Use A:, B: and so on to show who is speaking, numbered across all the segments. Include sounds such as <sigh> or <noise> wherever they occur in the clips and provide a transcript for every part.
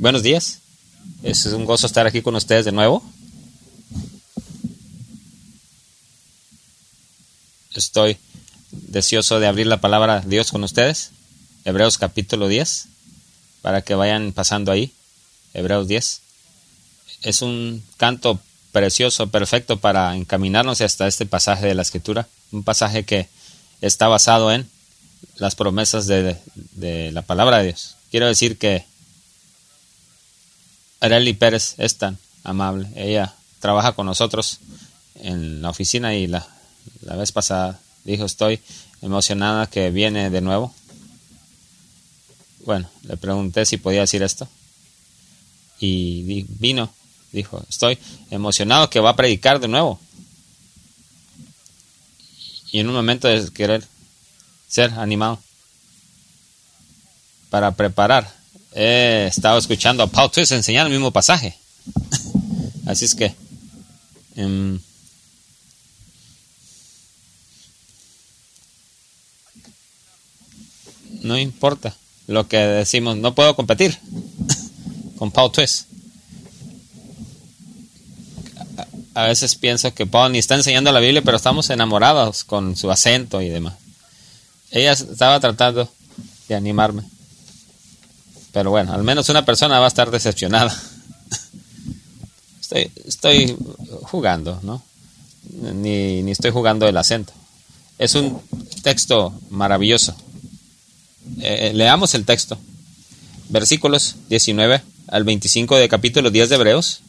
A: Buenos días. Es un gozo estar aquí con ustedes de nuevo. Estoy deseoso de abrir la palabra de Dios con ustedes. Hebreos capítulo 10, para que vayan pasando ahí. Hebreos 10. Es un canto precioso, perfecto para encaminarnos hasta este pasaje de la escritura. Un pasaje que está basado en las promesas de, la palabra de Dios. Quiero decir que Arely Pérez es tan amable. Ella trabaja con nosotros en la oficina y la, la vez pasada dijo estoy emocionada que viene de nuevo. Bueno, le pregunté si podía decir esto y vino, dijo, estoy emocionado que va a predicar de nuevo. Y en un momento de querer ser animado para preparar. He estado escuchando a Paul Twist enseñar el mismo pasaje. Así es que em, no importa lo que decimos, no puedo competir con Paul Twist. A veces pienso que Paul ni está enseñando la Biblia, pero estamos enamorados con su acento y demás. Ella estaba tratando de animarme. Pero bueno, al menos una persona va a estar decepcionada. <laughs> Estoy, estoy jugando, ¿no? Ni, ni estoy jugando el acento. Es un texto maravilloso. Eh, leamos el texto. Versículos 19 al 25 de capítulo 10 de Hebreos.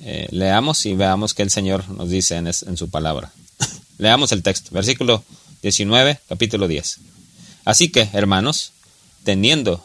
A: Eh, leamos y veamos qué el Señor nos dice en, en su palabra. <laughs> leamos el texto. Versículo 19, capítulo 10. Así que, hermanos, teniendo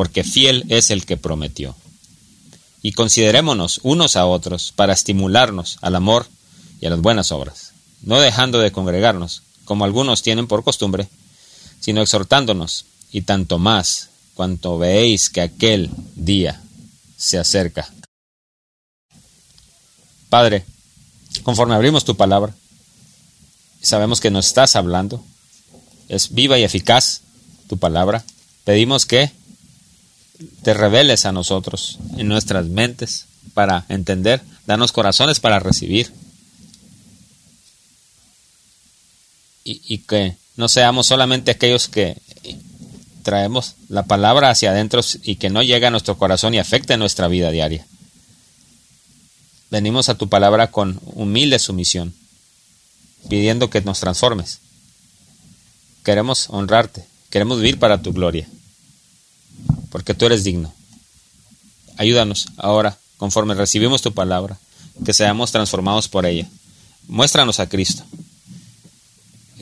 A: porque fiel es el que prometió. Y considerémonos unos a otros para estimularnos al amor y a las buenas obras, no dejando de congregarnos, como algunos tienen por costumbre, sino exhortándonos, y tanto más cuanto veéis que aquel día se acerca. Padre, conforme abrimos tu palabra, sabemos que nos estás hablando, es viva y eficaz tu palabra. Pedimos que te reveles a nosotros en nuestras mentes para entender, danos corazones para recibir. Y, que no seamos solamente aquellos que traemos la palabra hacia adentro y que no llega a nuestro corazón y afecte nuestra vida diaria. Venimos a tu palabra con humilde sumisión, pidiendo que nos transformes. Queremos honrarte, queremos vivir para tu gloria, porque tú eres digno. Ayúdanos ahora, conforme recibimos tu palabra, que seamos transformados por ella. Muéstranos a Cristo,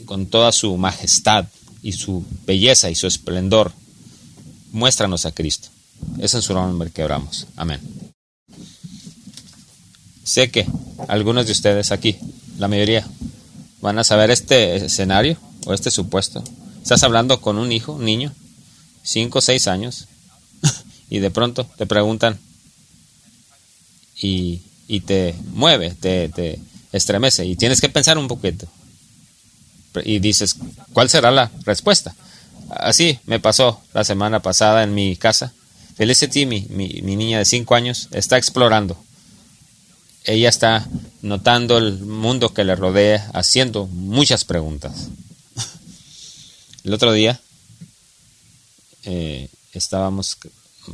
A: con toda su majestad y su belleza y su esplendor. Muéstranos a Cristo. Es en su nombre que oramos. Amén. Sé que algunos de ustedes aquí, la mayoría, van a saber este escenario o este supuesto. Estás hablando con un hijo, un niño, cinco o seis años, y de pronto te preguntan y, y te mueve, te, te estremece, y tienes que pensar un poquito. Y dices, ¿cuál será la respuesta? Así me pasó la semana pasada en mi casa. Felicity, mi, mi, mi niña de cinco años, está explorando ella está notando el mundo que le rodea, haciendo muchas preguntas. El otro día eh, estábamos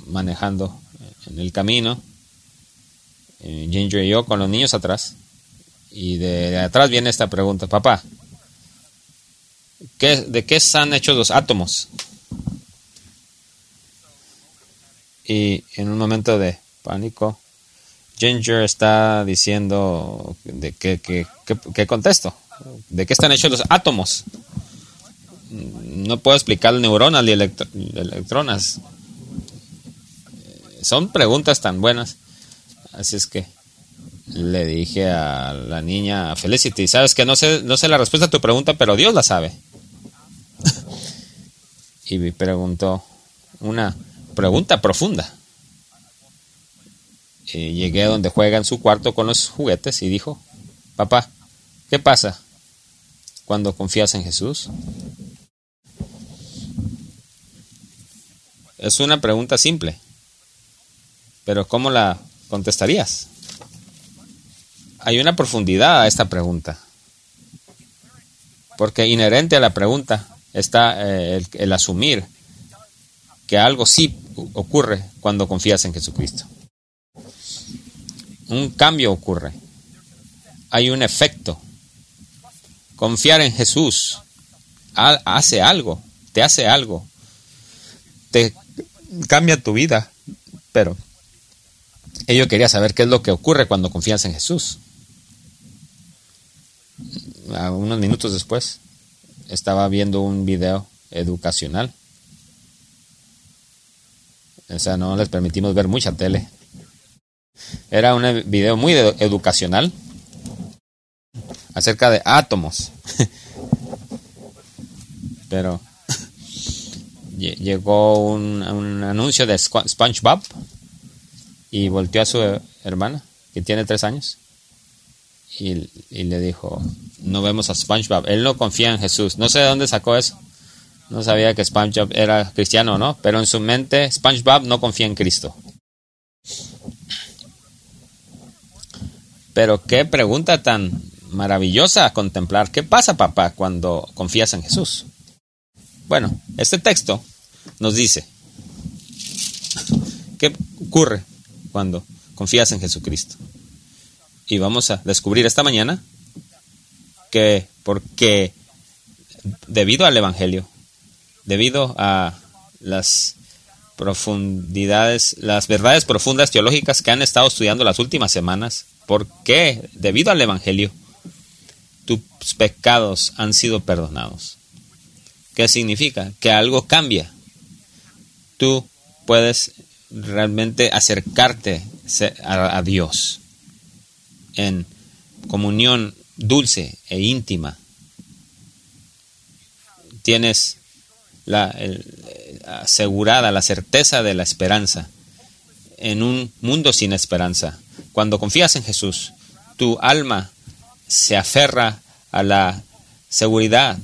A: manejando en el camino, Ginger y yo con los niños atrás, y de, atrás viene esta pregunta, papá, ¿de qué están hechos los átomos? Y en un momento de pánico, Ginger está diciendo de qué, qué contesto, de qué están hechos los átomos no puedo explicar neuronas ni electronas. Son preguntas tan buenas. Así es que le dije a la niña Felicity, sabes que no sé, no sé la respuesta a tu pregunta, pero Dios la sabe. <laughs> y me preguntó una pregunta profunda. Y llegué a donde juega en su cuarto con los juguetes y dijo, papá, ¿qué pasa cuando confías en Jesús? Es una pregunta simple, pero ¿cómo la contestarías? Hay una profundidad a esta pregunta, porque inherente a la pregunta está eh, el, el asumir que algo sí ocurre cuando confías en Jesucristo. Un cambio ocurre. Hay un efecto. Confiar en Jesús hace algo, te hace algo, te cambia tu vida. Pero ello quería saber qué es lo que ocurre cuando confías en Jesús. A unos minutos después estaba viendo un video educacional. O sea, no les permitimos ver mucha tele. Era un video muy educacional acerca de átomos. <laughs> Pero <laughs> llegó un, anuncio de SpongeBob y volteó a su hermana, que tiene tres años, y, y, le dijo, no vemos a SpongeBob. Él no confía en Jesús. No sé de dónde sacó eso. No sabía que SpongeBob era cristiano, ¿no? Pero en su mente, SpongeBob no confía en Cristo. Pero qué pregunta tan maravillosa contemplar. ¿Qué pasa, papá, cuando confías en Jesús? Bueno, este texto nos dice, ¿qué ocurre cuando confías en Jesucristo? Y vamos a descubrir esta mañana que porque debido al Evangelio, debido a las profundidades, las verdades profundas teológicas que han estado estudiando las últimas semanas, ¿Por qué? Debido al Evangelio, tus pecados han sido perdonados. ¿Qué significa? Que algo cambia. Tú puedes realmente acercarte a, Dios en comunión dulce e íntima. Tienes la, asegurada la certeza de la esperanza en un mundo sin esperanza. Cuando confías en Jesús, tu alma se aferra a la seguridad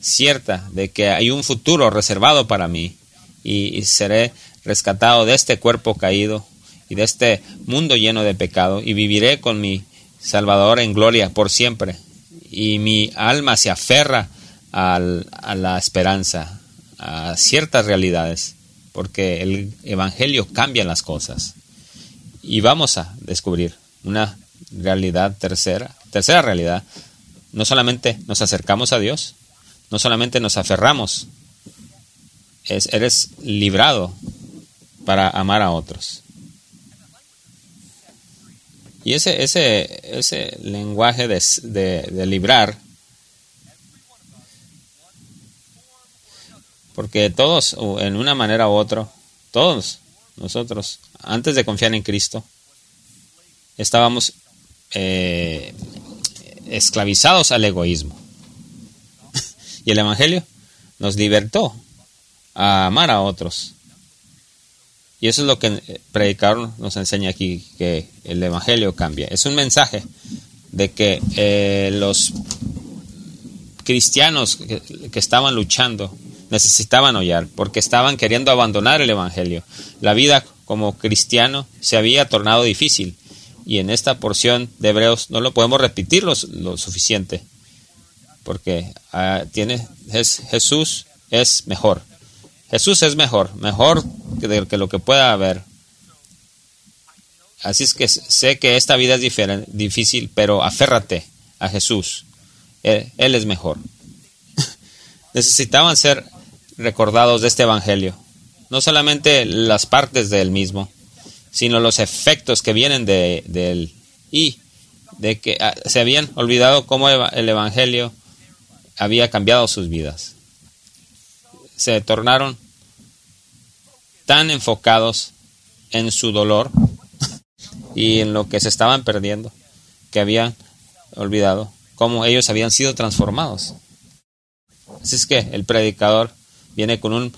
A: cierta de que hay un futuro reservado para mí y, seré rescatado de este cuerpo caído y de este mundo lleno de pecado y viviré con mi Salvador en gloria por siempre. Y mi alma se aferra a la esperanza, a ciertas realidades, porque el Evangelio cambia las cosas. Y vamos a descubrir una realidad tercera, tercera realidad. No solamente nos acercamos a Dios, no solamente nos aferramos, es, eres librado para amar a otros. Y ese, ese, ese lenguaje de, de librar, porque todos, en una manera u otra, todos nosotros, antes de confiar en Cristo, estábamos eh, esclavizados al egoísmo. <laughs> y el Evangelio nos libertó a amar a otros. Y eso es lo que predicaron nos enseña aquí, que el Evangelio cambia. Es un mensaje de que eh, los cristianos que estaban luchando necesitaban hollar, porque estaban queriendo abandonar el Evangelio. La vida como cristiano se había tornado difícil y en esta porción de Hebreos no lo podemos repetir lo, suficiente, porque ah, tiene, es, Jesús es mejor. Jesús es mejor, mejor que, lo que pueda haber. Así es que sé que esta vida es difícil, pero aférrate a Jesús. él es mejor. <laughs> Necesitaban ser recordados de este Evangelio. No solamente las partes del mismo, sino los efectos que vienen de, él. Y de que ah, se habían olvidado cómo el Evangelio había cambiado sus vidas. Se tornaron tan enfocados en su dolor y en lo que se estaban perdiendo, que habían olvidado, cómo ellos habían sido transformados. Así es que el predicador viene con un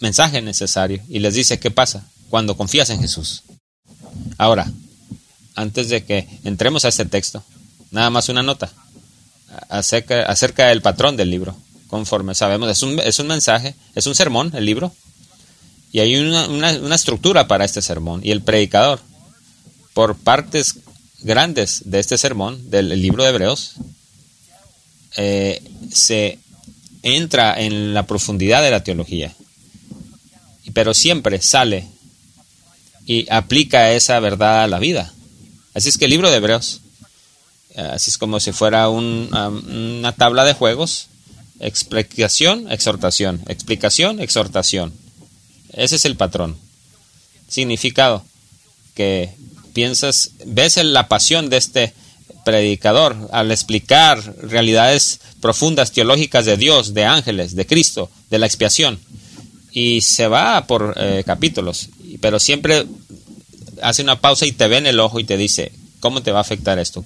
A: mensaje necesario y les dice qué pasa cuando confías en Jesús. Ahora, antes de que entremos a este texto, nada más una nota acerca, acerca del patrón del libro. Conforme sabemos, es un, es un mensaje, es un sermón el libro, y hay una, una, estructura para este sermón. Y el predicador, por partes grandes de este sermón, del libro de Hebreos, eh, se entra en la profundidad de la teología, pero siempre sale y aplica esa verdad a la vida. Así es que el libro de Hebreos, así es como si fuera una tabla de juegos, explicación, exhortación, explicación, exhortación. Ese es el patrón. Significado, que piensas, ves la pasión de este predicador al explicar realidades profundas teológicas de Dios, de ángeles, de Cristo, de la expiación. Y se va por eh, capítulos, pero siempre hace una pausa y te ve en el ojo y te dice, ¿cómo te va a afectar esto?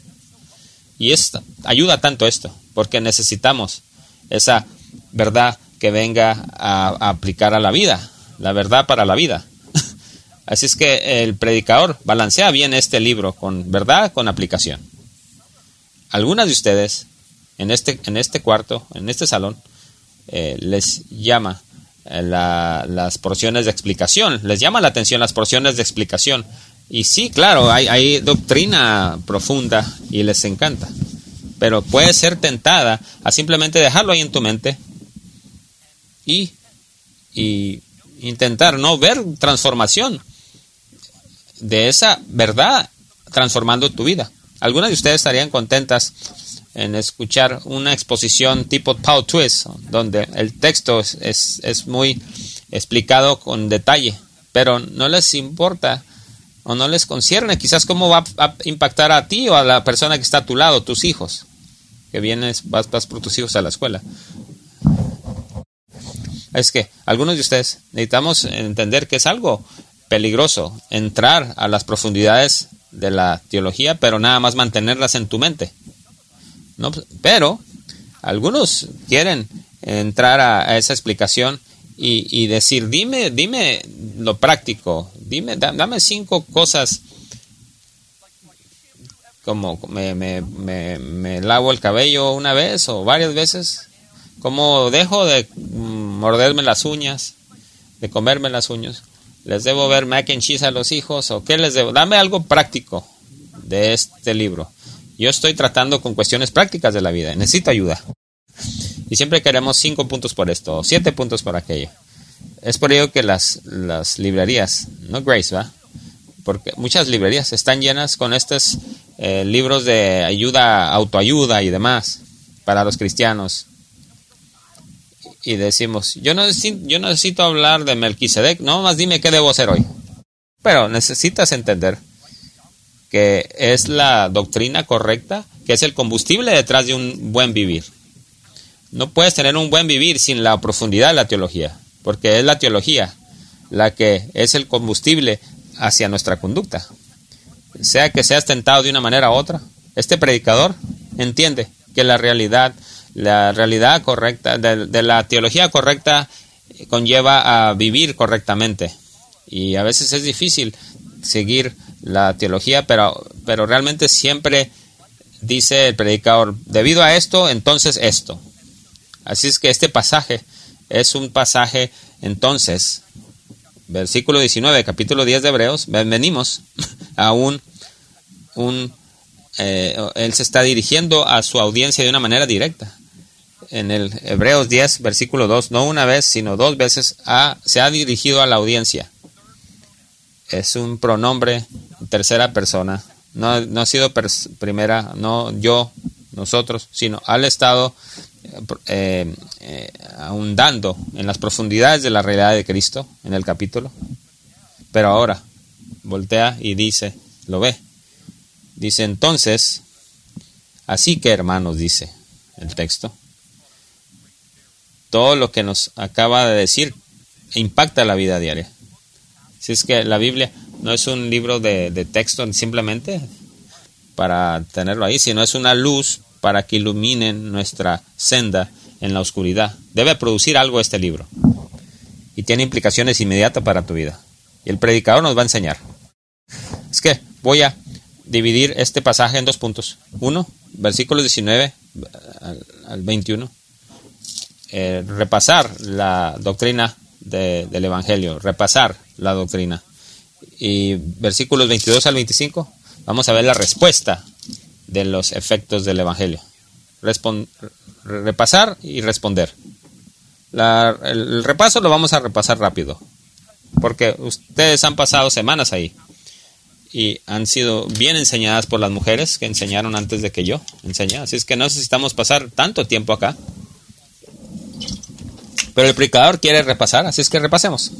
A: Y esto, ayuda tanto esto, porque necesitamos esa verdad que venga a aplicar a la vida, la verdad para la vida. <laughs> Así es que el predicador balancea bien este libro con verdad, con aplicación algunas de ustedes en este, en este cuarto, en este salón, eh, les llama eh, las porciones de explicación, les llama la atención las porciones de explicación. Y sí, claro, hay, hay doctrina profunda y les encanta, pero puede ser tentada a simplemente dejarlo ahí en tu mente y, y intentar no ver transformación de esa verdad transformando tu vida. Algunas de ustedes estarían contentas en escuchar una exposición tipo Paul Twist, donde el texto es, es, muy explicado con detalle, pero no les importa o no les concierne quizás cómo va a impactar a ti o a la persona que está a tu lado, tus hijos, que vienes, vas, vas por tus hijos a la escuela. Es que algunos de ustedes necesitamos entender que es algo peligroso entrar a las profundidades de la teología, pero nada más mantenerlas en tu mente. ¿No? Pero algunos quieren entrar a, esa explicación y, decir, dime, dime lo práctico, dime, dame cinco cosas como me, me, me, lavo el cabello una vez o varias veces, como dejo de morderme las uñas, de comerme las uñas, ¿Les debo ver mac and cheese a los hijos o qué les debo? Dame algo práctico de este libro. Yo estoy tratando con cuestiones prácticas de la vida. Necesito ayuda. Y siempre queremos cinco puntos por esto o siete puntos por aquello. Es por ello que las, las librerías, no Grace, ¿va? Porque muchas librerías están llenas con estos eh, libros de ayuda, autoayuda y demás para los cristianos y decimos, yo no, necesito, yo necesito hablar de Melquisedec, no, más dime qué debo hacer hoy. Pero necesitas entender que es la doctrina correcta, que es el combustible detrás de un buen vivir. No puedes tener un buen vivir sin la profundidad de la teología, porque es la teología la que es el combustible hacia nuestra conducta. Sea que seas tentado de una manera u otra, este predicador entiende que la realidad la realidad correcta, de, la teología correcta conlleva a vivir correctamente. Y a veces es difícil seguir la teología, pero, pero realmente siempre dice el predicador, debido a esto, entonces esto. Así es que este pasaje es un pasaje, entonces, versículo 19, capítulo 10 de Hebreos, venimos <laughs> a un, un eh, él se está dirigiendo a su audiencia de una manera directa en el Hebreos 10, versículo 2, no una vez, sino dos veces se ha dirigido a la audiencia. Es un pronombre tercera persona. No, no ha sido primera, no yo, nosotros, sino al estado eh, eh, ahondando en las profundidades de la realidad de Cristo en el capítulo. Pero ahora voltea y dice, lo ve. Dice entonces, así que hermanos, dice el texto, todo lo que nos acaba de decir impacta la vida diaria. Si es que la Biblia no es un libro de, de texto simplemente para tenerlo ahí, sino es una luz para que iluminen nuestra senda en la oscuridad. Debe producir algo este libro. Y tiene implicaciones inmediatas para tu vida. Y el predicador nos va a enseñar. Es que voy a dividir este pasaje en dos puntos. Uno, versículos 19 al, 21. Eh, repasar la doctrina del Evangelio, repasar la doctrina. Y versículos 22 al 25, vamos a ver la respuesta de los efectos del Evangelio. repasar y responder. el repaso lo vamos a repasar rápido, porque ustedes han pasado semanas ahí y han sido bien enseñadas por las mujeres que enseñaron antes de que yo enseñé. Así es que no necesitamos pasar tanto tiempo acá. Pero el predicador quiere repasar, así es que repasemos.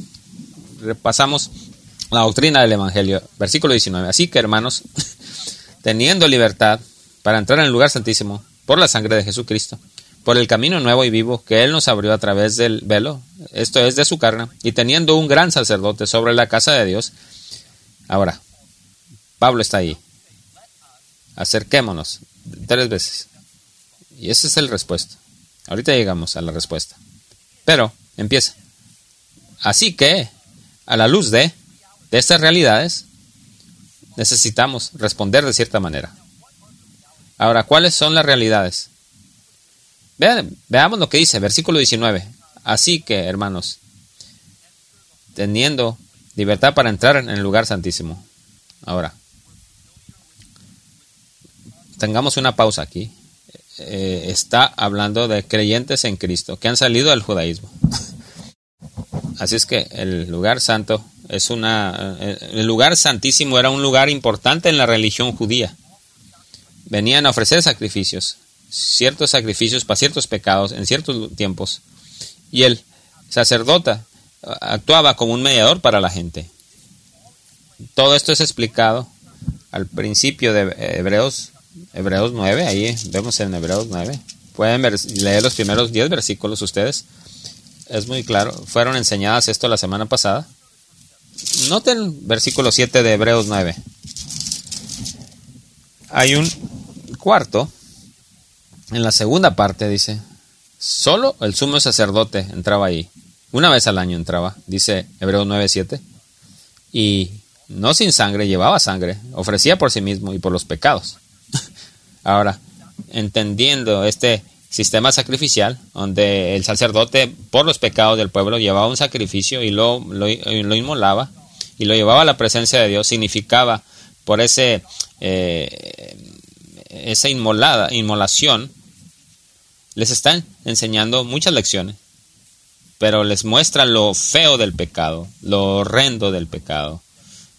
A: Repasamos la doctrina del Evangelio, versículo 19. Así que hermanos, <laughs> teniendo libertad para entrar en el lugar santísimo por la sangre de Jesucristo, por el camino nuevo y vivo que Él nos abrió a través del velo, esto es de su carne, y teniendo un gran sacerdote sobre la casa de Dios. Ahora, Pablo está ahí. Acerquémonos tres veces. Y ese es el respuesta. Ahorita llegamos a la respuesta. Pero empieza. Así que, a la luz de, de estas realidades, necesitamos responder de cierta manera. Ahora, ¿cuáles son las realidades? Vean, veamos lo que dice, versículo 19. Así que, hermanos, teniendo libertad para entrar en el lugar santísimo. Ahora, tengamos una pausa aquí. Eh, está hablando de creyentes en Cristo que han salido del judaísmo. <laughs> Así es que el lugar santo es una eh, el lugar santísimo era un lugar importante en la religión judía. Venían a ofrecer sacrificios, ciertos sacrificios para ciertos pecados en ciertos tiempos. Y el sacerdote eh, actuaba como un mediador para la gente. Todo esto es explicado al principio de Hebreos Hebreos 9, ahí vemos en Hebreos 9. Pueden leer los primeros 10 versículos ustedes. Es muy claro. Fueron enseñadas esto la semana pasada. Noten versículo 7 de Hebreos 9. Hay un cuarto. En la segunda parte dice, solo el sumo sacerdote entraba ahí. Una vez al año entraba, dice Hebreos 9, 7. Y no sin sangre, llevaba sangre, ofrecía por sí mismo y por los pecados. <laughs> Ahora, entendiendo este sistema sacrificial, donde el sacerdote por los pecados del pueblo llevaba un sacrificio y lo, lo, inmolaba y lo llevaba a la presencia de Dios, significaba por ese, eh, esa inmolada, inmolación, les están enseñando muchas lecciones, pero les muestra lo feo del pecado, lo horrendo del pecado.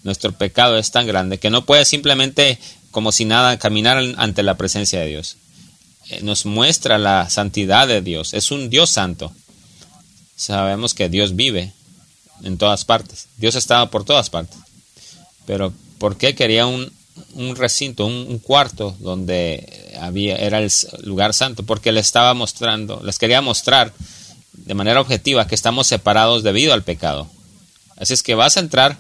A: Nuestro pecado es tan grande que no puede simplemente como si nada, caminar ante la presencia de Dios. Eh, nos muestra la santidad de Dios. Es un Dios santo. Sabemos que Dios vive en todas partes. Dios estaba por todas partes. Pero ¿por qué quería un, recinto, un, cuarto donde había, era el lugar santo? Porque le estaba mostrando, les quería mostrar de manera objetiva que estamos separados debido al pecado. Así es que vas a entrar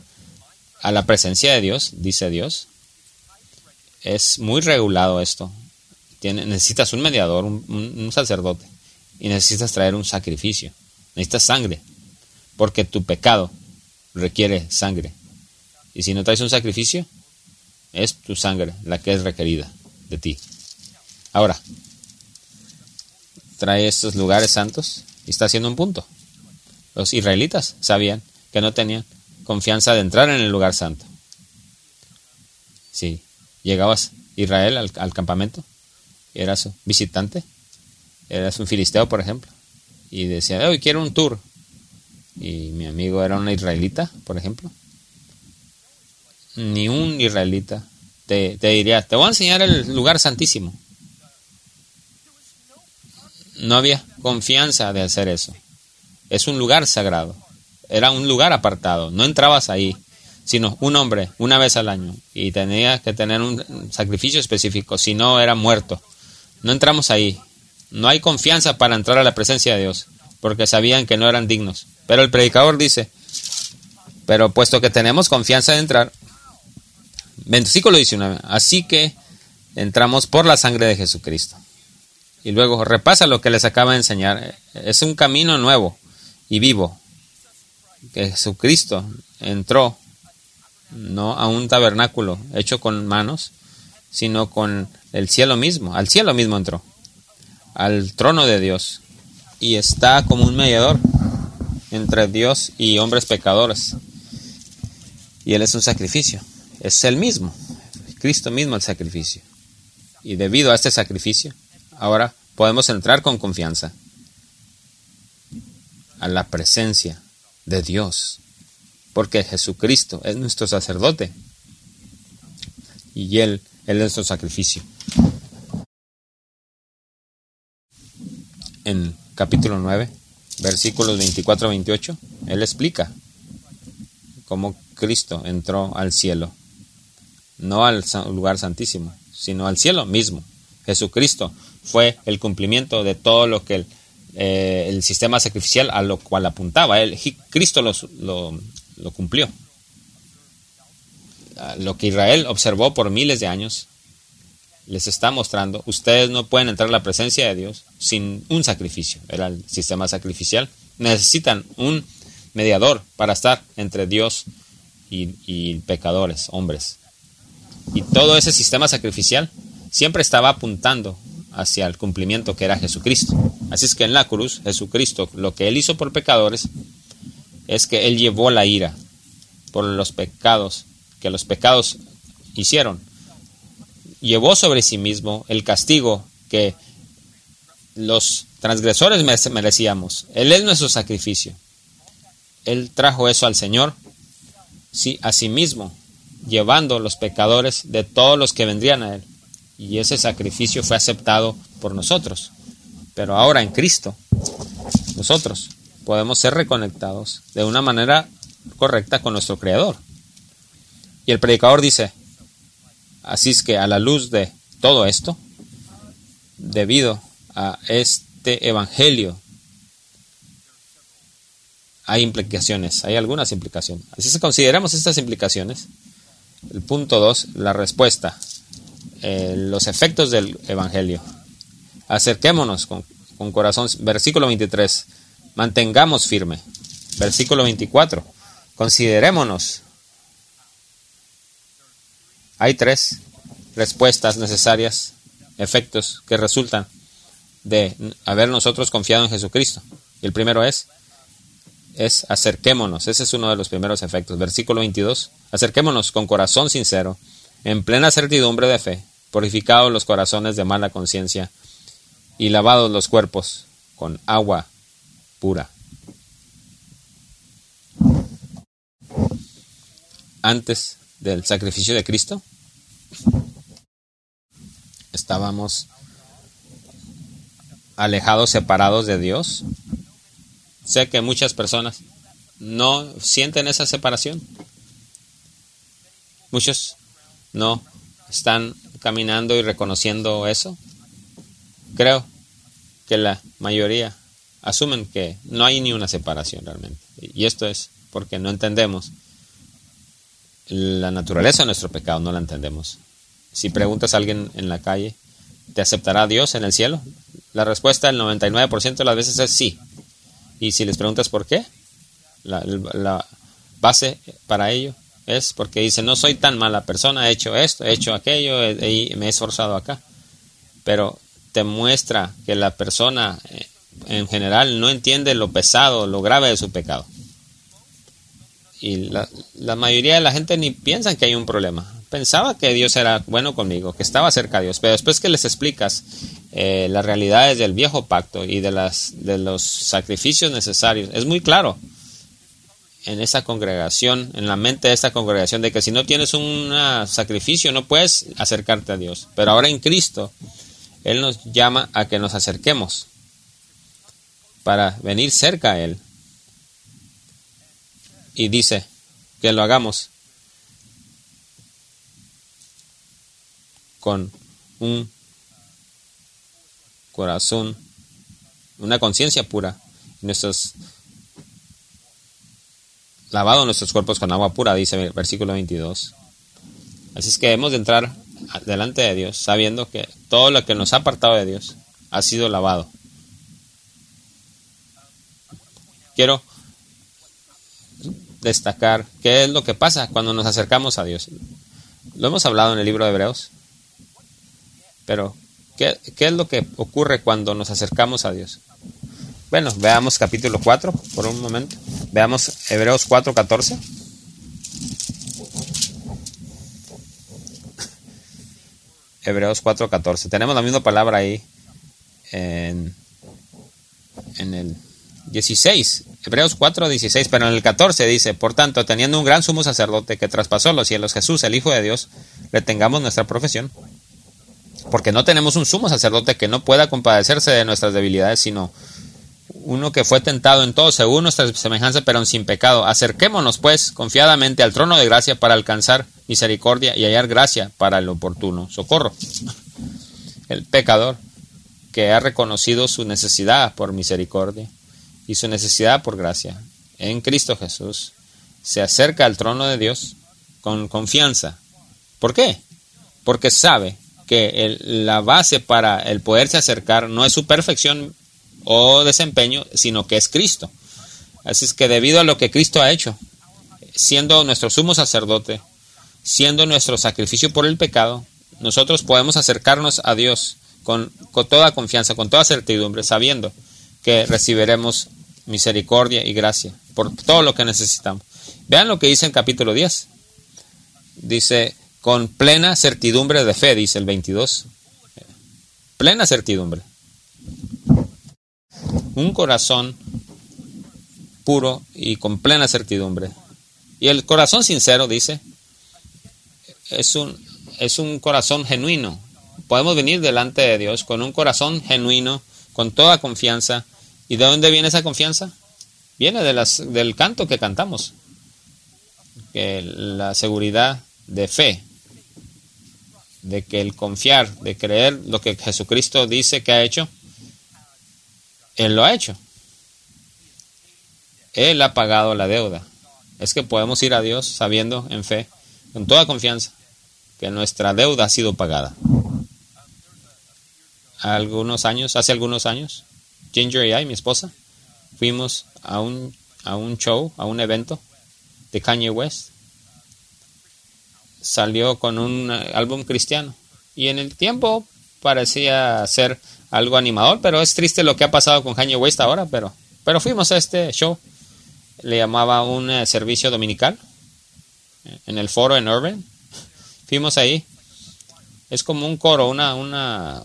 A: a la presencia de Dios, dice Dios, es muy regulado esto. Necesitas un mediador, un, sacerdote, y necesitas traer un sacrificio. Necesitas sangre, porque tu pecado requiere sangre. Y si no traes un sacrificio, es tu sangre la que es requerida de ti. Ahora, trae estos lugares santos y está haciendo un punto. Los israelitas sabían que no tenían confianza de entrar en el lugar santo. Sí, llegabas Israel al, campamento, eras visitante, eras un filisteo, por ejemplo, y decía, hoy quiero un tour. Y mi amigo era una israelita, por ejemplo. Ni un israelita te, te diría, te voy a enseñar el lugar santísimo. No había confianza de hacer eso. Es un lugar sagrado. Era un lugar apartado. No entrabas ahí sino un hombre una vez al año y tenía que tener un sacrificio específico, si no era muerto. No entramos ahí. No hay confianza para entrar a la presencia de Dios, porque sabían que no eran dignos. Pero el predicador dice, pero puesto que tenemos confianza de entrar, Versículo 19. Así que entramos por la sangre de Jesucristo. Y luego repasa lo que les acaba de enseñar. Es un camino nuevo y vivo. Que Jesucristo entró no a un tabernáculo hecho con manos, sino con el cielo mismo. Al cielo mismo entró. Al trono de Dios. Y está como un mediador entre Dios y hombres pecadores. Y Él es un sacrificio. Es el mismo. Cristo mismo el sacrificio. Y debido a este sacrificio, ahora podemos entrar con confianza a la presencia de Dios. Porque Jesucristo es nuestro sacerdote. Y Él, es nuestro sacrificio. En capítulo 9, versículos 24 a 28, Él explica cómo Cristo entró al cielo. No al lugar santísimo, sino al cielo mismo. Jesucristo fue el cumplimiento de todo lo que el, eh, sistema sacrificial a lo cual apuntaba. Él, Cristo lo, lo cumplió. Lo que Israel observó por miles de años les está mostrando, ustedes no pueden entrar a la presencia de Dios sin un sacrificio. Era el sistema sacrificial. Necesitan un mediador para estar entre Dios y, y pecadores, hombres. Y todo ese sistema sacrificial siempre estaba apuntando hacia el cumplimiento que era Jesucristo. Así es que en la cruz, Jesucristo, lo que Él hizo por pecadores, es que Él llevó la ira por los pecados que los pecados hicieron. Llevó sobre sí mismo el castigo que los transgresores merecíamos. Él es nuestro sacrificio. Él trajo eso al Señor sí, a sí mismo, llevando los pecadores de todos los que vendrían a Él y ese sacrificio fue aceptado por nosotros. Pero ahora en Cristo, nosotros podemos ser reconectados de una manera correcta con nuestro Creador. Y el predicador dice, así es que a la luz de todo esto, debido a este Evangelio, hay implicaciones, hay algunas implicaciones. Así que consideramos estas implicaciones. El punto 2, la respuesta eh, los efectos del Evangelio. Acerquémonos con, con corazón. Versículo 23. Mantengamos firme. Versículo 24. Considerémonos. Hay tres respuestas necesarias, efectos que resultan de haber nosotros confiado en Jesucristo. Y el primero es, es acerquémonos. Ese es uno de los primeros efectos. Versículo 22. Acerquémonos con corazón sincero, en plena certidumbre de fe, purificados los corazones de mala conciencia y lavados los cuerpos con agua pura. Antes del sacrificio de Cristo, estábamos alejados, separados de Dios. Sé que muchas personas no sienten esa separación. Muchos no están caminando y reconociendo eso? Creo que la mayoría asumen que no hay ni una separación realmente. Y esto es porque no entendemos la naturaleza de nuestro pecado, no la entendemos. Si preguntas a alguien en la calle, ¿te aceptará Dios en el cielo? La respuesta el 99% de las veces es sí. Y si les preguntas por qué, la, base para ello es porque dice, no soy tan mala persona, he hecho esto, he hecho aquello, y me he esforzado acá. Pero te muestra que la persona eh, en general no entiende lo pesado, lo grave de su pecado. Y la, mayoría de la gente ni piensa que hay un problema. Pensaba que Dios era bueno conmigo, que estaba cerca de Dios, pero después que les explicas eh, las realidades del viejo pacto y de, las, de los sacrificios necesarios, es muy claro en esa congregación, en la mente de esta congregación, de que si no tienes un sacrificio no puedes acercarte a Dios. Pero ahora en Cristo, Él nos llama a que nos acerquemos para venir cerca a Él. Y dice que lo hagamos con un corazón, una conciencia pura. Nuestros lavado nuestros cuerpos con agua pura, dice el versículo 22. Así es que hemos de entrar delante de Dios sabiendo que todo lo que nos ha apartado de Dios ha sido lavado. Quiero destacar qué es lo que pasa cuando nos acercamos a Dios. Lo hemos hablado en el libro de Hebreos, pero ¿qué, es lo que ocurre cuando nos acercamos a Dios? Bueno, veamos capítulo 4 por un momento. Veamos Hebreos 4, 14. Hebreos 4:14. Tenemos la misma palabra ahí en, en el 16. Hebreos 4:16, pero en el 14 dice, por tanto, teniendo un gran sumo sacerdote que traspasó los cielos, Jesús, el Hijo de Dios, retengamos nuestra profesión. Porque no tenemos un sumo sacerdote que no pueda compadecerse de nuestras debilidades, sino uno que fue tentado en todo según nuestra semejanza, pero sin pecado. Acerquémonos, pues, confiadamente al trono de gracia para alcanzar misericordia y hallar gracia para el oportuno socorro. El pecador que ha reconocido su necesidad por misericordia y su necesidad por gracia en Cristo Jesús se acerca al trono de Dios con confianza. ¿Por qué? Porque sabe que la base para el poderse acercar no es su perfección o desempeño, sino que es Cristo. Así es que debido a lo que Cristo ha hecho, siendo nuestro sumo sacerdote, siendo nuestro sacrificio por el pecado, nosotros podemos acercarnos a Dios con, toda confianza, con toda certidumbre, sabiendo que recibiremos misericordia y gracia por todo lo que necesitamos. Vean lo que dice en capítulo 10. Dice, con plena certidumbre de fe, dice el 22. Plena certidumbre. Un corazón puro y con plena certidumbre. Y el corazón sincero, dice, es un, es un corazón genuino. Podemos venir delante de Dios con un corazón genuino, con toda confianza. ¿Y de dónde viene esa confianza? Viene de las, del canto que cantamos. Que la seguridad de fe, de que el confiar, de creer lo que Jesucristo dice que ha hecho, Él lo ha hecho. Él ha pagado la deuda. Es que podemos ir a Dios sabiendo en fe, con toda confianza, que nuestra deuda ha sido pagada. Algunos años, hace algunos años, Ginger y I, mi esposa, fuimos a un, a un show, a un evento de Kanye West. Salió con un eh, álbum cristiano. Y en el tiempo parecía ser algo animador, pero es triste lo que ha pasado con Kanye West ahora, pero, pero fuimos a este show. Le llamaba un eh, servicio dominical eh, en el foro en Urban. <laughs> Fuimos ahí. Es como un coro, una, una,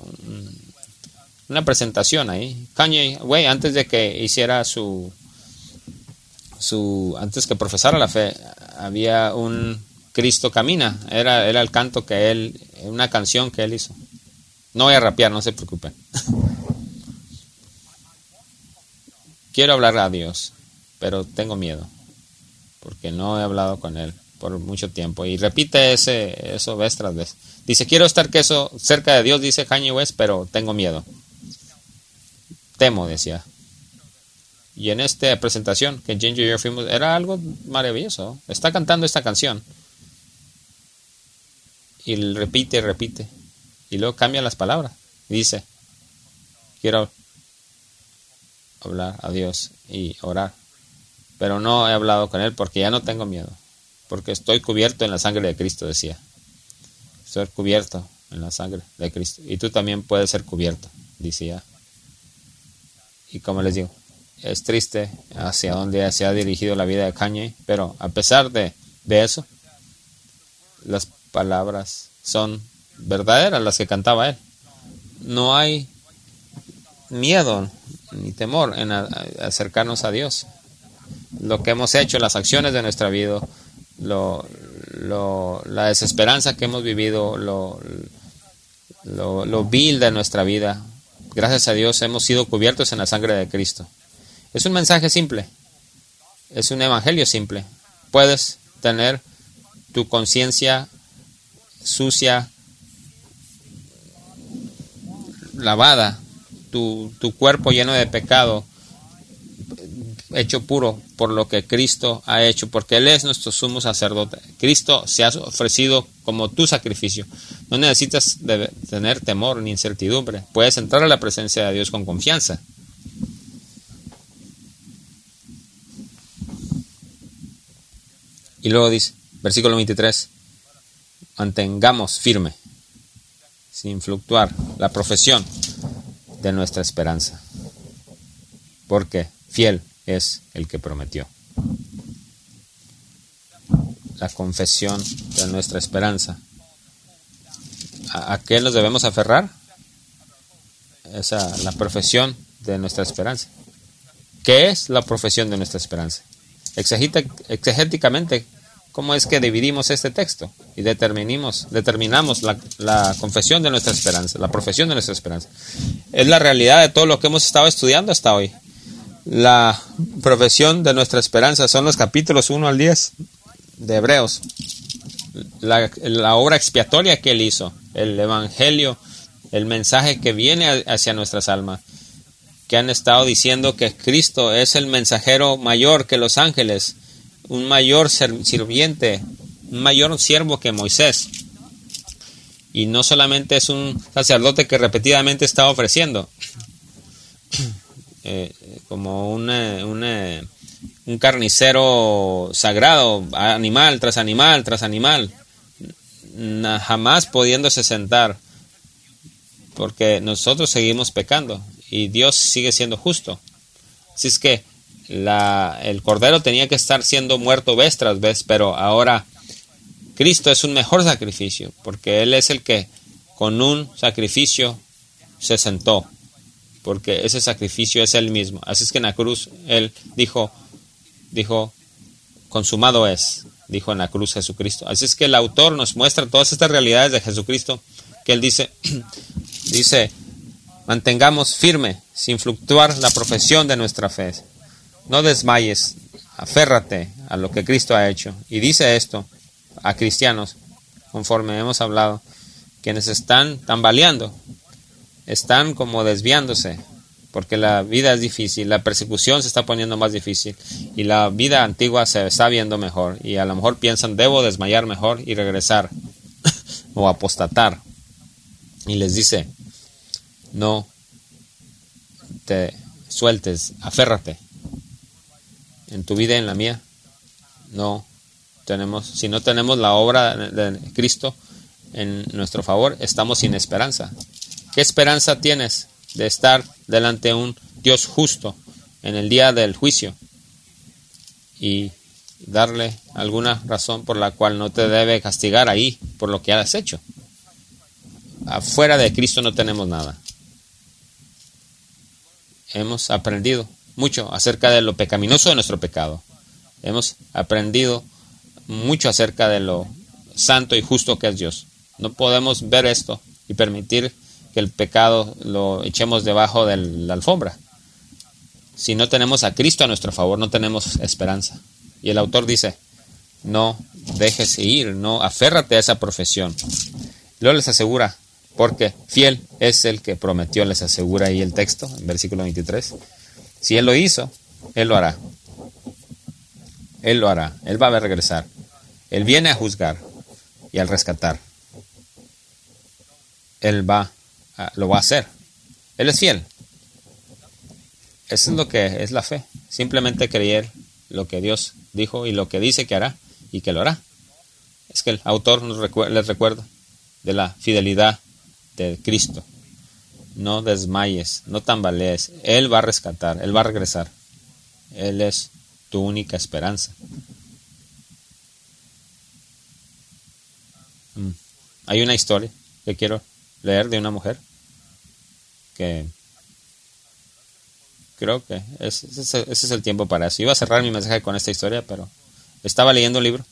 A: una presentación ahí. Kanye, güey, antes de que hiciera su, su, antes que profesara la fe, había un Cristo camina. Era, era el canto que él, una canción que él hizo. No voy a rapear, no se preocupen. <laughs> Quiero hablar a Dios, pero tengo miedo, porque no he hablado con Él por mucho tiempo. Y repite ese, eso vez tras vez. Dice, quiero estar queso cerca de Dios, dice Kanye West, pero tengo miedo. Temo, decía. Y en esta presentación que Ginger y yo fuimos, era algo maravilloso. Está cantando esta canción. Y repite repite. Y luego cambia las palabras. Y dice, quiero hablar a Dios y orar. Pero no he hablado con Él porque ya no tengo miedo porque estoy cubierto en la sangre de Cristo, decía. Estoy cubierto en la sangre de Cristo. Y tú también puedes ser cubierto, decía. Y como les digo, es triste hacia dónde se ha dirigido la vida de Kanye, pero a pesar de, de eso, las palabras son verdaderas, las que cantaba él. No hay miedo ni temor en acercarnos a Dios. Lo que hemos hecho, las acciones de nuestra vida, lo, lo, la desesperanza que hemos vivido, lo, lo, lo vil de nuestra vida. Gracias a Dios hemos sido cubiertos en la sangre de Cristo. Es un mensaje simple, es un evangelio simple. Puedes tener tu conciencia sucia, lavada, tu, tu, cuerpo lleno de pecado, hecho puro por lo que Cristo ha hecho, porque Él es nuestro sumo sacerdote. Cristo se ha ofrecido como tu sacrificio. No necesitas tener temor ni incertidumbre. Puedes entrar a la presencia de Dios con confianza. Y luego dice, versículo 23, mantengamos firme, sin fluctuar, la profesión de nuestra esperanza. Porque fiel es el que prometió. La confesión de nuestra esperanza. ¿A, qué nos debemos aferrar? Esa, la profesión de nuestra esperanza. ¿Qué es la profesión de nuestra esperanza? Exegéticamente, ¿cómo es que dividimos este texto y determinamos, determinamos la, confesión de nuestra esperanza, la profesión de nuestra esperanza? Es la realidad de todo lo que hemos estado estudiando hasta hoy la profesión de nuestra esperanza. Son los capítulos 1 al 10 de Hebreos. La, obra expiatoria que él hizo, el evangelio, el mensaje que viene hacia nuestras almas, que han estado diciendo que Cristo es el mensajero mayor que los ángeles, un mayor sirviente, un mayor siervo que Moisés. Y no solamente es un sacerdote que repetidamente está ofreciendo, <clears throat> eh, como un, un carnicero sagrado, animal tras animal tras animal, jamás pudiéndose sentar, porque nosotros seguimos pecando y Dios sigue siendo justo. Así es que la, el cordero tenía que estar siendo muerto vez tras vez, pero ahora Cristo es un mejor sacrificio, porque Él es el que con un sacrificio se sentó porque ese sacrificio es Él mismo. Así es que en la cruz Él dijo, dijo, consumado es, dijo en la cruz Jesucristo. Así es que el autor nos muestra todas estas realidades de Jesucristo, que Él dice, <clears throat> dice, mantengamos firme, sin fluctuar la profesión de nuestra fe. No desmayes, aférrate a lo que Cristo ha hecho. Y dice esto a cristianos, conforme hemos hablado, quienes están tambaleando, están como desviándose, porque la vida es difícil, la persecución se está poniendo más difícil y la vida antigua se está viendo mejor y a lo mejor piensan debo desmayar mejor y regresar <laughs> o apostatar. Y les dice, no te sueltes, aférrate en tu vida y en la mía. No tenemos, si no tenemos la obra de Cristo en nuestro favor, estamos sin esperanza. ¿Qué esperanza tienes de estar delante de un Dios justo en el día del juicio y darle alguna razón por la cual no te debe castigar ahí por lo que has hecho? Afuera de Cristo no tenemos nada. Hemos aprendido mucho acerca de lo pecaminoso de nuestro pecado. Hemos aprendido mucho acerca de lo santo y justo que es Dios. No podemos ver esto y permitir que el pecado lo echemos debajo de la alfombra. Si no tenemos a Cristo a nuestro favor, no tenemos esperanza. Y el autor dice, no dejes ir, no aférrate a esa profesión. Luego les asegura, porque fiel es el que prometió, les asegura ahí el texto, en versículo 23. Si Él lo hizo, Él lo hará. Él lo hará, Él va a regresar. Él viene a juzgar y al rescatar. Él va lo va a hacer. Él es fiel. Eso es lo que es la fe. Simplemente creer lo que Dios dijo y lo que dice que hará y que lo hará. Es que el autor nos les recuerda de la fidelidad de Cristo. No desmayes, no tambalees. Él va a rescatar, Él va a regresar. Él es tu única esperanza. Mm. Hay una historia que quiero leer de una mujer que creo que ese, es el tiempo para eso. Iba a cerrar mi mensaje con esta historia, pero estaba leyendo un libro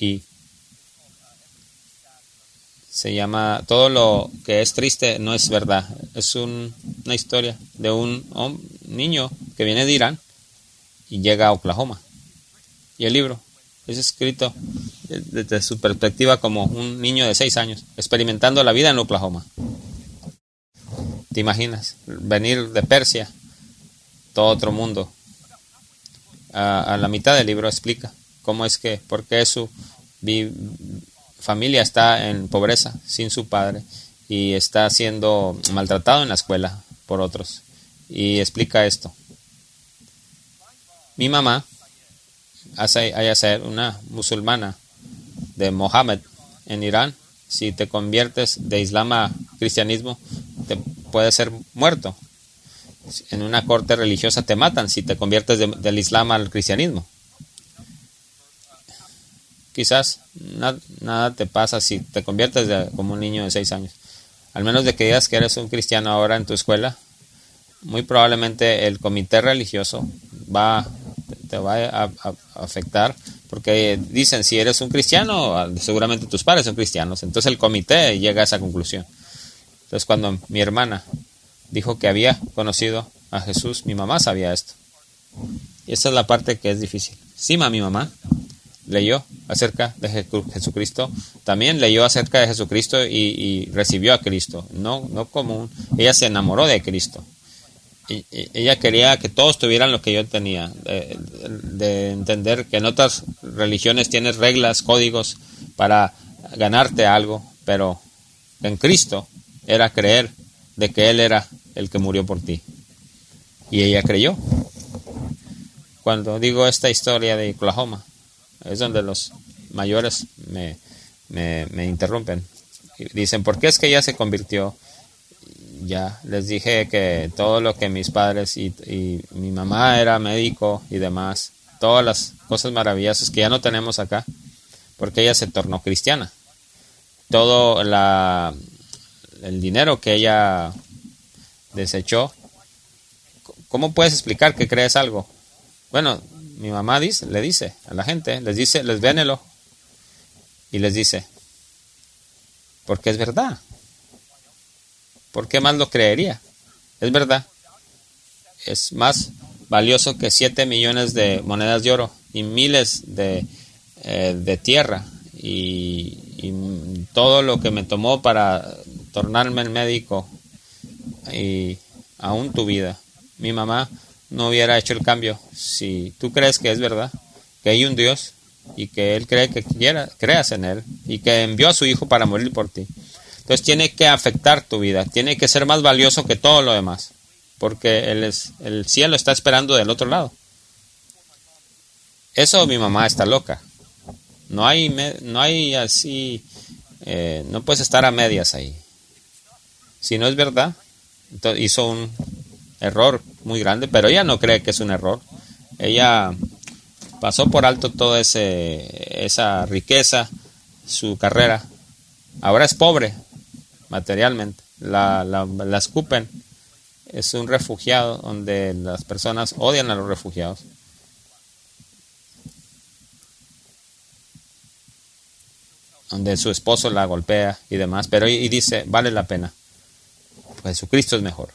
A: y se llama Todo lo que es triste no es verdad. Es una historia de un niño que viene de Irán y llega a Oklahoma. Y el libro es escrito desde su perspectiva como un niño de seis años, experimentando la vida en Oklahoma. ¿Te imaginas? Venir de Persia, todo otro mundo. A, la mitad del libro explica cómo es que, por qué su familia está en pobreza, sin su padre, y está siendo maltratado en la escuela por otros. Y explica esto. Mi mamá, hace, ser una musulmana de Mohammed en Irán, si te conviertes de Islam a cristianismo, te puedes ser muerto. En una corte religiosa te matan si te conviertes del Islam al cristianismo. Quizás nada, te pasa si te conviertes como un niño de seis años. Al menos de que digas que eres un cristiano ahora en tu escuela, muy probablemente el comité religioso va va a, afectar porque dicen si eres un cristiano seguramente tus padres son cristianos. Entonces el comité llega a esa conclusión. Entonces cuando mi hermana dijo que había conocido a Jesús mi mamá sabía esto. Y esa es la parte que es difícil. Sí mi mamá leyó acerca de Jesucristo, también leyó acerca de Jesucristo y, y, recibió a Cristo, no, no como ella se enamoró de Cristo ella quería que todos tuvieran lo que yo tenía, de, entender que en otras religiones tienes reglas, códigos para ganarte algo, pero en Cristo era creer de que Él era el que murió por ti. Y ella creyó. Cuando digo esta historia de Oklahoma, es donde los mayores me, me, me interrumpen. Dicen, ¿por qué es que ella se convirtió? Ya les dije que todo lo que mis padres y, mi mamá era médico y demás, todas las cosas maravillosas que ya no tenemos acá, porque ella se tornó cristiana. Todo la, el dinero que ella desechó, ¿cómo puedes explicar que crees algo? Bueno, mi mamá dice, le dice a la gente, les dice, les ven el ojo y les dice, porque es verdad. ¿Por qué más lo creería? Es verdad. Es más valioso que 7 millones de monedas de oro y miles de, eh, de tierra y, todo lo que me tomó para tornarme el médico y aún tu vida. Mi mamá no hubiera hecho el cambio si tú crees que es verdad, que hay un Dios y que Él cree que creas en Él y que envió a su Hijo para morir por ti. Entonces tiene que afectar tu vida, tiene que ser más valioso que todo lo demás, porque el, el cielo está esperando del otro lado. Eso mi mamá está loca. No hay, no hay así, eh, no puedes estar a medias ahí. Si no es verdad, entonces hizo un error muy grande, pero ella no cree que es un error. Ella pasó por alto toda esa riqueza, su carrera. Ahora es pobre, materialmente. La, la, escupen. Es un refugiado donde las personas odian a los refugiados. Donde su esposo la golpea y demás. Pero y, dice, vale la pena. Pues Jesucristo es mejor.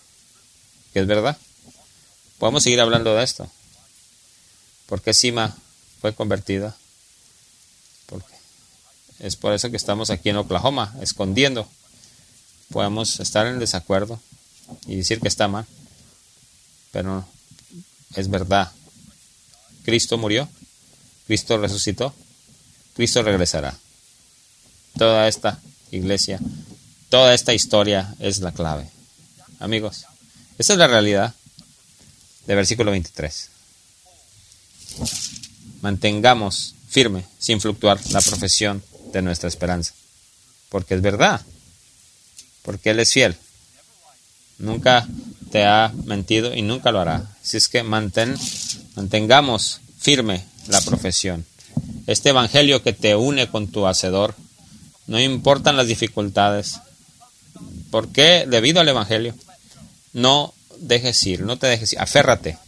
A: Que es verdad. Podemos seguir hablando de esto. Porque Sima fue convertida. Porque es por eso que estamos aquí en Oklahoma, escondiendo podemos estar en desacuerdo y decir que está mal, pero es verdad. Cristo murió, Cristo resucitó, Cristo regresará. Toda esta iglesia, toda esta historia es la clave. Amigos, esa es la realidad del versículo 23. Mantengamos firme, sin fluctuar, la profesión de nuestra esperanza, porque es verdad porque Él es fiel. Nunca te ha mentido y nunca lo hará. Así es que mantén, mantengamos firme la profesión. Este evangelio que te une con tu hacedor, no importan las dificultades. ¿Por qué? Debido al evangelio. No dejes ir, no te dejes ir, aférrate.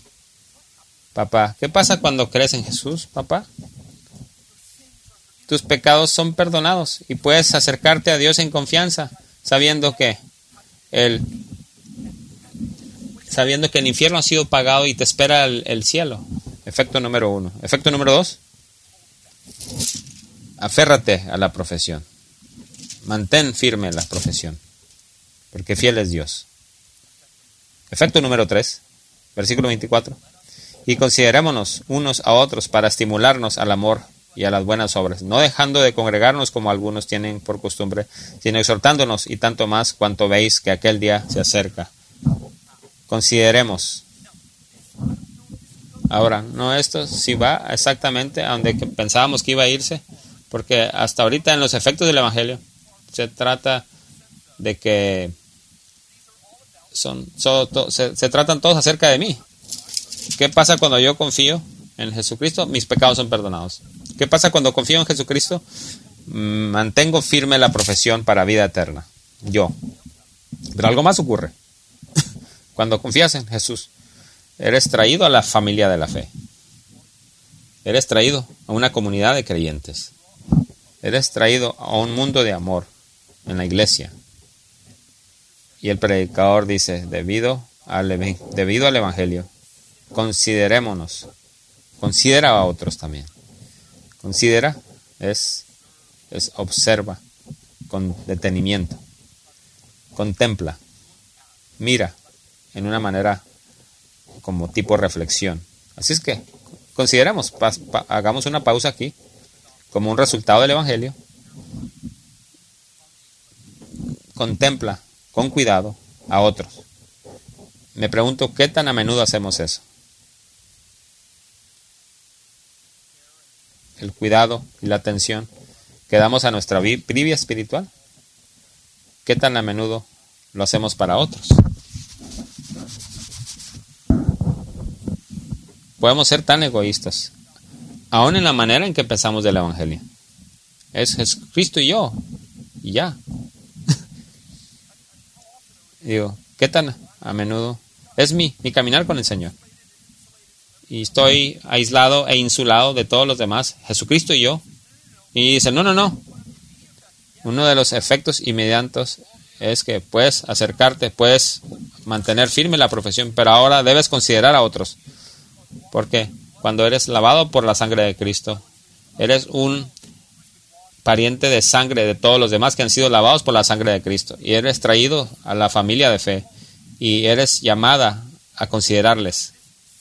A: Papá, ¿qué pasa cuando crees en Jesús, papá? Tus pecados son perdonados y puedes acercarte a Dios en confianza sabiendo que el sabiendo que el infierno ha sido pagado y te espera el, cielo. Efecto número uno. Efecto número dos. Aférrate a la profesión. Mantén firme la profesión. Porque fiel es Dios. Efecto número 3, versículo 24. Y considerémonos unos a otros para estimularnos al amor y a las buenas obras, no dejando de congregarnos como algunos tienen por costumbre, sino exhortándonos y tanto más cuanto veis que aquel día se acerca. Consideremos. Ahora, no esto si va exactamente a donde pensábamos que iba a irse, porque hasta ahorita en los efectos del Evangelio se trata de que son, se, se tratan todos acerca de mí. ¿Qué pasa cuando yo confío en Jesucristo? Mis pecados son perdonados. ¿Qué pasa cuando confío en Jesucristo? Mm, mantengo firme la profesión para vida eterna. Yo. Pero algo más ocurre. <laughs> Cuando confías en Jesús, eres traído a la familia de la fe. Eres traído a una comunidad de creyentes. Eres traído a un mundo de amor en la iglesia. Y el predicador dice, debido al, debido al Evangelio, considerémonos. Considera a otros también. Considera es, es observa con detenimiento. Contempla. Mira en una manera como tipo reflexión. Así es que consideremos, hagamos una pausa aquí como un resultado del Evangelio. Contempla con cuidado a otros. Me pregunto qué tan a menudo hacemos eso. El cuidado y la atención que damos a nuestra vida espiritual. ¿Qué tan a menudo lo hacemos para otros? Podemos ser tan egoístas, aún en la manera en que pensamos del Evangelio. Es Jesucristo y yo, y ya. <laughs> Digo, ¿qué tan a menudo es mi, mi caminar con el Señor? Y estoy aislado e insulado de todos los demás, Jesucristo y yo. Y dice, no, no, no. Uno de los efectos inmediatos es que puedes acercarte, puedes mantener firme la profesión, pero ahora debes considerar a otros. Porque cuando eres lavado por la sangre de Cristo, eres un pariente de sangre de todos los demás que han sido lavados por la sangre de Cristo. Y eres traído a la familia de fe y eres llamada a considerarles.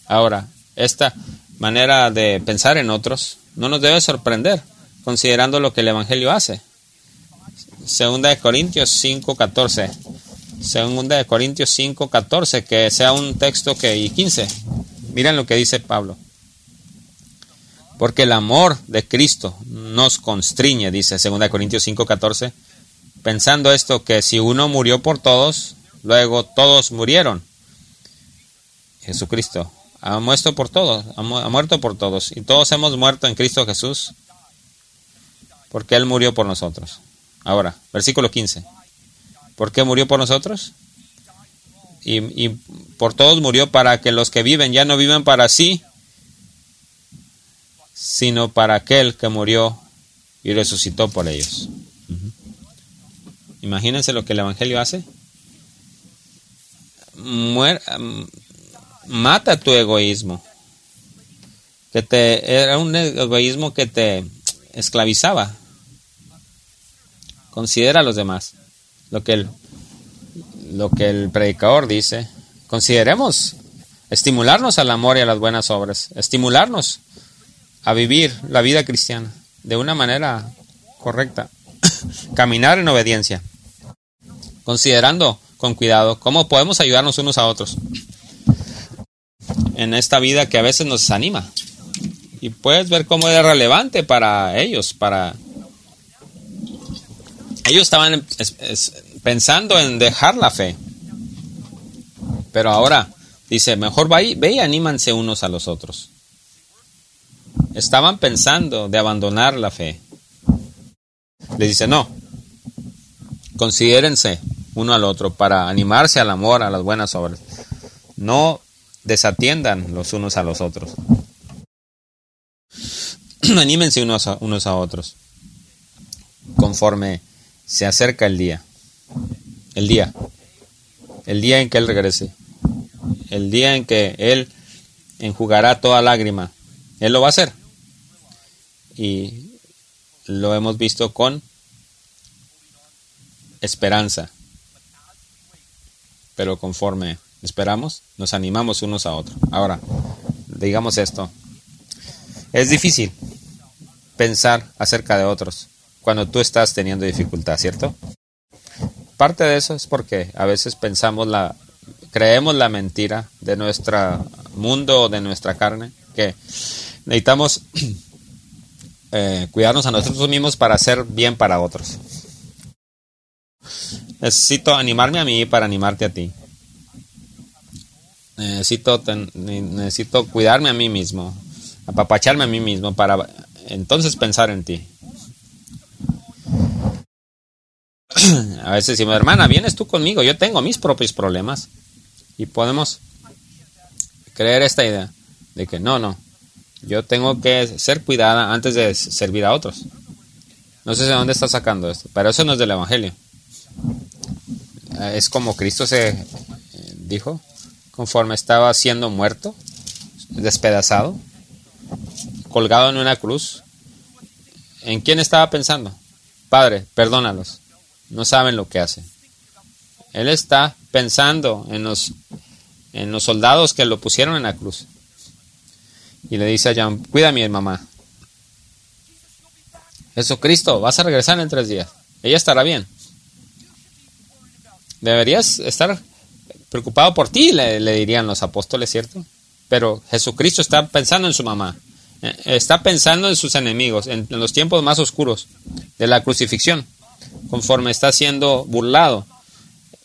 A: Ahora, esta manera de pensar en otros no nos debe sorprender, considerando lo que el Evangelio hace. Segunda de Corintios 5.14. Segunda de Corintios 5.14, que sea un texto que... y 15. Miren lo que dice Pablo. Porque el amor de Cristo nos constriñe, dice 2 Corintios 5:14, pensando esto que si uno murió por todos, luego todos murieron. Jesucristo ha muerto por todos, ha muerto por todos, y todos hemos muerto en Cristo Jesús, porque Él murió por nosotros. Ahora, versículo 15. ¿Por qué murió por nosotros? Y, y por todos murió para que los que viven ya no vivan para sí, sino para aquel que murió y resucitó por ellos. Imagínense lo que el Evangelio hace. Mata tu egoísmo. Que te era un egoísmo que te esclavizaba. Considera a los demás. Lo que el, lo que el predicador dice. Consideremos estimularnos al amor y a las buenas obras. Estimularnos a vivir la vida cristiana de una manera correcta, <coughs> caminar en obediencia, considerando con cuidado cómo podemos ayudarnos unos a otros en esta vida que a veces nos desanima. Y puedes ver cómo es relevante para ellos, para... Ellos estaban pensando en dejar la fe. Pero ahora dice, mejor ve y anímanse unos a los otros. Estaban pensando de abandonar la fe. Le dice, no, considérense uno al otro para animarse al amor, a las buenas obras. No desatiendan los unos a los otros. <clears throat> Anímense unos a, unos a otros conforme se acerca el día. El día. El día en que Él regrese. El día en que Él enjugará toda lágrima él lo va a hacer. Y lo hemos visto con esperanza. Pero conforme Esperamos, nos animamos unos a otros. Ahora, digamos esto. Es difícil pensar acerca de otros cuando tú estás teniendo dificultad, ¿cierto? Parte de eso es porque a veces pensamos la, creemos la mentira de nuestro mundo o de nuestra carne, que necesitamos <clears throat> eh, cuidarnos a nosotros mismos para hacer bien para otros. Necesito animarme a mí para animarte a ti. Necesito, necesito cuidarme a mí mismo, apapacharme a mí mismo para entonces pensar en ti. <clears throat> A veces decimos, hermana, vienes tú conmigo, yo tengo mis propios problemas. Y podemos creer esta idea de que no, no, yo tengo que ser cuidada antes de servir a otros. No sé de dónde está sacando esto, pero eso no es del Evangelio. Es como Cristo se eh, dijo, conforme estaba siendo muerto, despedazado, colgado en una cruz. ¿En quién estaba pensando? Padre, perdónalos, no saben lo que hacen. Él está pensando en los, en los soldados que lo pusieron en la cruz. Y le dice a John, cuida a mi mamá. Jesucristo, vas a regresar en tres días. Ella estará bien. Deberías estar preocupado por ti, le, dirían los apóstoles, ¿cierto? Pero Jesucristo está pensando en su mamá. Eh, está pensando en sus enemigos, en los tiempos más oscuros de la crucifixión conforme está siendo burlado,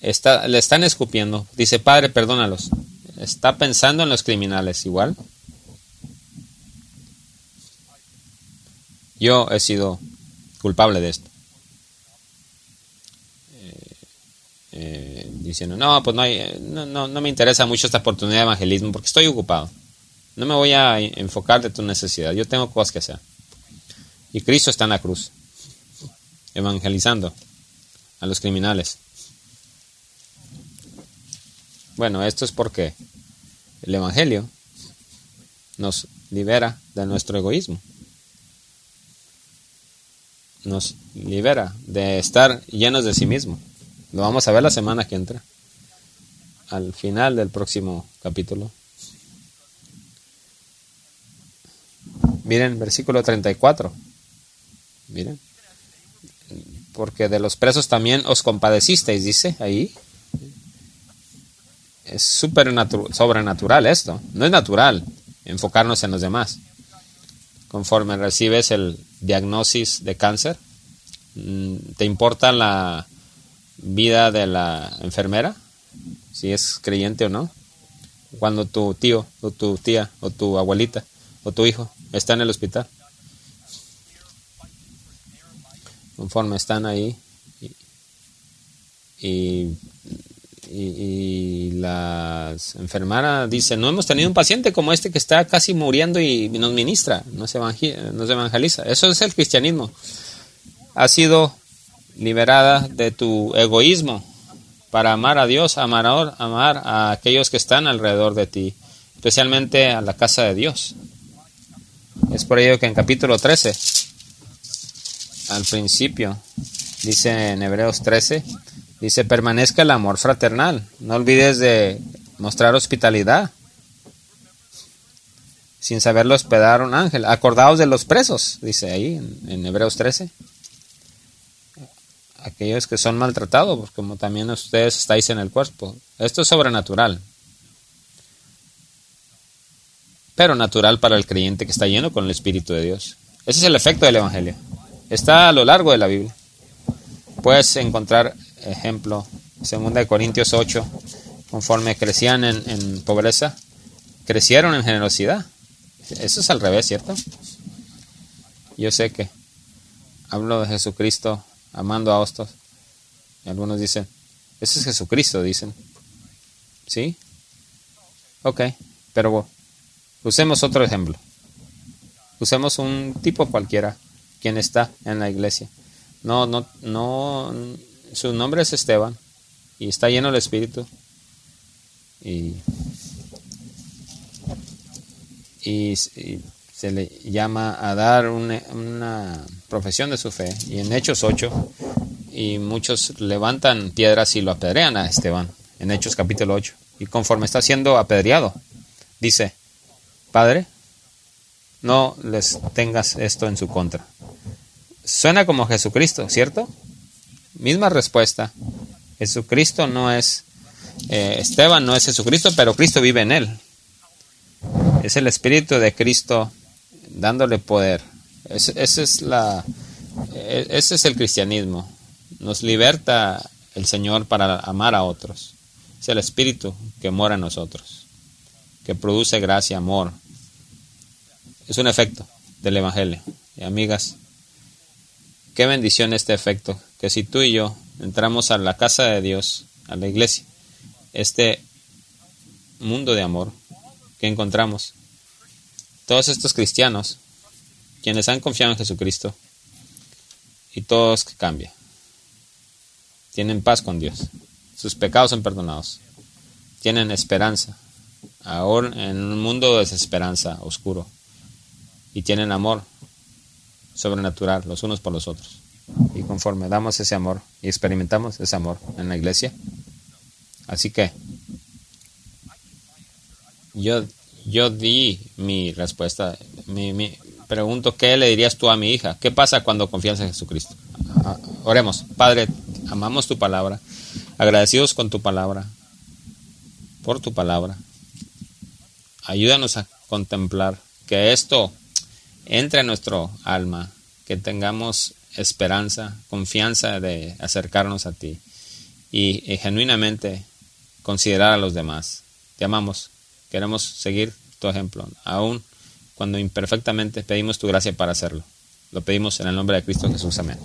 A: está, le están escupiendo. Dice, Padre, perdónalos. Está pensando en los criminales igual. Yo he sido culpable de esto. Eh, eh, diciendo, no, pues no, hay, no, no, no me interesa mucho esta oportunidad de evangelismo porque estoy ocupado. No me voy a enfocar de tu necesidad. Yo tengo cosas que hacer. Y Cristo está en la cruz evangelizando a los criminales. Bueno, esto es porque el Evangelio nos libera de nuestro egoísmo. Nos libera de estar llenos de sí mismo. Lo vamos a ver la semana que entra. Al final del próximo capítulo. Miren, versículo 34. Miren porque de los presos también os compadecisteis, dice ahí. Es súper sobrenatural esto. No es natural enfocarnos en los demás. Conforme recibes el diagnosis de cáncer, mm, ¿te importa la vida de la enfermera? Si es creyente o no. Cuando tu tío o tu tía o tu abuelita o tu hijo está en el hospital. conforme están ahí. Y, y, las enfermeras dicen, no hemos tenido un paciente como este que está casi muriendo y nos ministra, nos evangeliza. Eso es el cristianismo. ha sido liberada de tu egoísmo para amar a Dios, amar a, amar a aquellos que están alrededor de ti, especialmente a la casa de Dios. Es por ello que en capítulo 13 al principio. Dice en Hebreos 13, dice, permanezca el amor fraternal. No olvides de mostrar hospitalidad. Sin saberlo hospedar un ángel. Acordaos de los presos, dice ahí en, Hebreos 13. Aquellos que son maltratados, pues como también ustedes estáis en el cuerpo. Esto es sobrenatural. Pero natural para el creyente que está lleno con el Espíritu de Dios. Ese es el efecto del Evangelio. Está a lo largo de la Biblia. Puedes encontrar ejemplo, 2 Corintios 8, conforme crecían en, pobreza, crecieron en generosidad. Eso es al revés, ¿cierto? Yo sé que hablo de Jesucristo amando a. Y algunos dicen, ese es Jesucristo, dicen. ¿Sí? Ok, pero usemos otro ejemplo. Usemos un tipo cualquiera quien está en la iglesia. No, no, no, su nombre es Esteban y está lleno del Espíritu. Y, le llama a dar una, una, profesión de su fe. Y en Hechos 8, y muchos levantan piedras y lo apedrean a Esteban, en Hechos capítulo 8. Y conforme está siendo apedreado, dice, Padre, no les tengas esto en su contra. Suena como Jesucristo, ¿cierto? Misma respuesta. Jesucristo no es, eh, Esteban no es Jesucristo, pero Cristo vive en él. Es el Espíritu de Cristo dándole poder. ese es la, e, ese es el cristianismo. Nos liberta el Señor para amar a otros. Es el Espíritu que mora en nosotros, que produce gracia, amor. Es un efecto del Evangelio. Y amigas, qué bendición este efecto, que si tú y yo entramos a la casa de Dios, a la iglesia, este mundo de amor que encontramos, todos estos cristianos, quienes han confiado en Jesucristo, y todos cambian. Tienen paz con Dios. Sus pecados son perdonados. Tienen esperanza. Ahora en un mundo de desesperanza, oscuro. Y tienen amor sobrenatural los unos por los otros. Y conforme damos ese amor y experimentamos ese amor en la iglesia. Así que yo, yo di mi respuesta. Mi, pregunto, ¿qué le dirías tú a mi hija? ¿Qué pasa cuando confías en Jesucristo? Ah, oremos. Padre, amamos tu palabra, agradecidos con tu palabra, por tu palabra. Ayúdanos a contemplar que esto entre en nuestro alma, que tengamos esperanza, confianza de acercarnos a ti y, y genuinamente considerar a los demás. Te amamos, queremos seguir tu ejemplo, aún cuando imperfectamente pedimos tu gracia para hacerlo. Lo pedimos en el nombre de Cristo Jesús. Amén.